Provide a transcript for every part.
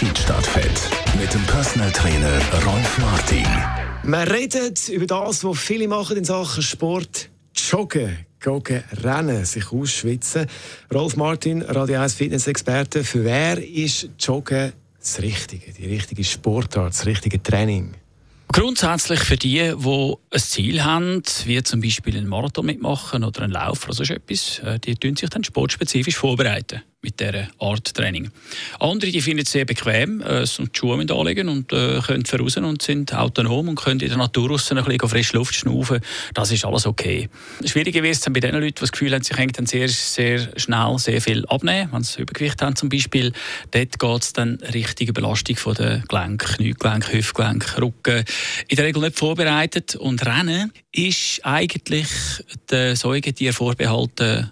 Feedstadtfeld mit dem Personal Trainer Rolf Martin. Wir reden über das, was viele machen in Sachen Sport. Joggen, joggen, rennen, sich ausschwitzen. Rolf Martin, Radio 1 Fitness-Experte. Für wer ist Joggen das Richtige, die richtige Sportart, das richtige Training? Grundsätzlich für die, die ein Ziel haben, wie zum Beispiel einen Marathon mitmachen oder einen Lauf oder so etwas, äh, die tun sich dann sportspezifisch vorbereiten mit dieser Art Training. Andere die finden es sehr bequem, äh, die Schuhe anlegen und äh, können voraus und sind autonom und können in der Natur raus ein bisschen frische Luft schnaufen. Das ist alles okay. Schwieriger wird es bei den Leuten, die das Gefühl haben, sie können dann sehr, sehr schnell sehr viel abnehmen. Wenn sie Übergewicht haben zum Beispiel, dort geht es dann richtige Belastung von den Gelenken, Kniegelenk, Hüftgelenk, Rücken. In der Regel nicht vorbereitet und Rennen ist eigentlich der Säugetier vorbehalten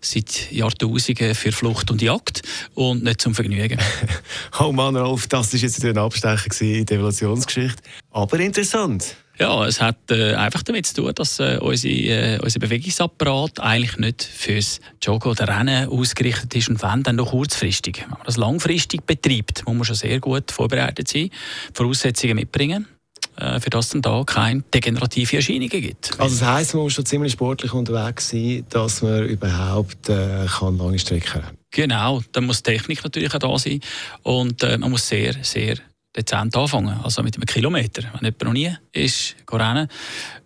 seit Jahrtausenden für Flucht und Jagd und nicht zum Vergnügen. oh Mann, Rolf, das war jetzt ein Abstecher in der Evolutionsgeschichte. Aber interessant. Ja, es hat äh, einfach damit zu tun, dass äh, unsere, äh, unser Bewegungsapparat eigentlich nicht fürs Joggen oder Rennen ausgerichtet ist und wenn, dann nur kurzfristig. Wenn man das langfristig betreibt, muss man schon sehr gut vorbereitet sein, Voraussetzungen mitbringen für das es da keine degenerative Erscheinungen gibt. Also das heisst, man muss schon ziemlich sportlich unterwegs sein, dass man überhaupt äh, kann lange Strecken rennen Genau, dann muss die Technik natürlich auch da sein und äh, man muss sehr, sehr dezent anfangen, also mit einem Kilometer. Wenn jemand noch nie ist, rennen,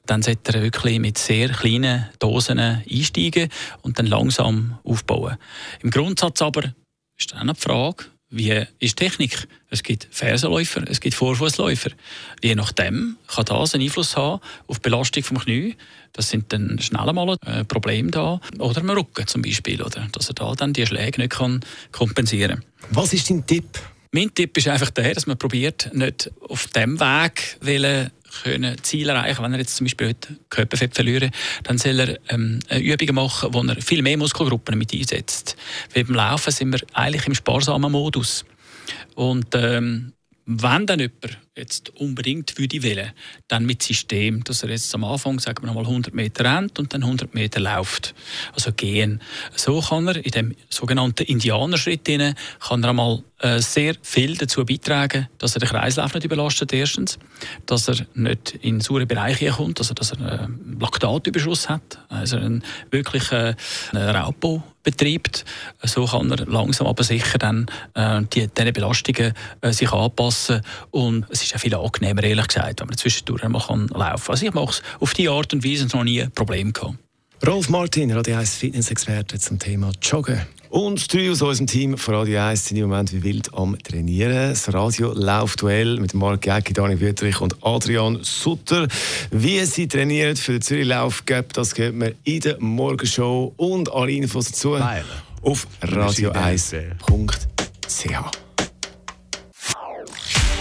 dann sollte er wirklich mit sehr kleinen Dosen einsteigen und dann langsam aufbauen. Im Grundsatz aber ist dann auch die Frage, wie ist Technik? Es gibt Fersenläufer, es gibt Vorfußläufer. Je nachdem kann das einen Einfluss haben auf die Belastung vom Knie. Das sind dann schnell mal äh, Probleme da. Oder im Rücken zum Beispiel. Oder? Dass er da dann die Schläge nicht kann kompensieren kann. Was ist dein Tipp? Mein Tipp ist einfach der, dass man probiert, nicht auf dem Weg können Ziel erreichen. Wenn er jetzt zum Beispiel heute Körperfett verlieren, dann soll er ähm, Übungen machen, wo er viel mehr Muskelgruppen mit einsetzt. Weil beim Laufen sind wir eigentlich im sparsamen Modus. Und ähm, wenn dann jemand jetzt unbedingt würde wählen, dann mit System, dass er jetzt am Anfang, sagen wir mal 100 Meter rennt und dann 100 Meter läuft, also gehen. So kann er in dem sogenannten Indianerschritt kann er einmal äh, sehr viel dazu beitragen, dass er den Kreislauf nicht überlastet erstens, dass er nicht in saure Bereiche kommt, also dass er einen Laktatüberschuss hat, also einen wirklichen äh, Raubbau betreibt. So kann er langsam aber sicher dann äh, die, Belastungen äh, sich anpassen und es ist ja viel angenehmer, ehrlich gesagt, wenn man zwischendurch mal kann laufen kann. Also ich mache es auf diese Art und Weise noch nie ein Problem gehabt. Rolf Martin, Radio 1 Fitness-Experte zum Thema Joggen. Und drei aus unserem Team von Radio 1 sind im Moment wie wild am Trainieren. Das Radio Laufduell mit Marc Jäcki, Dani Wüttrich und Adrian Sutter. Wie sie trainieren für den Zürich Lauf das geht man in der Morgenshow und alle Infos dazu auf radio1.ch.